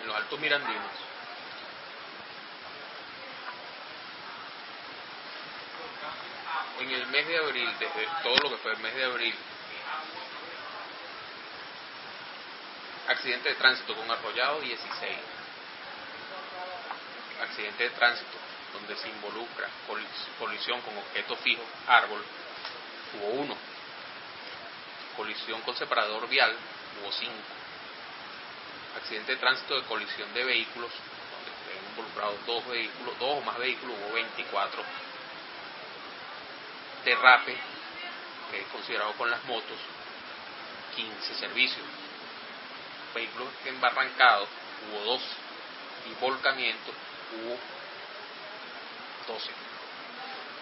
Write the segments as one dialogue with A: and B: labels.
A: en los Altos Mirandinos. En el mes de abril, desde todo lo que fue el mes de abril, accidente de tránsito con arrollado 16. Accidente de tránsito donde se involucra colisión con objeto fijo, árbol, hubo uno. Colisión con separador vial, hubo cinco accidente de tránsito de colisión de vehículos, donde estén involucrados dos vehículos, dos o más vehículos, hubo 24. Derrape, que es considerado con las motos, 15 servicios. Vehículos embarrancados, hubo 12. Y volcamiento, hubo 12.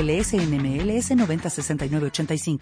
B: NMLS 906985.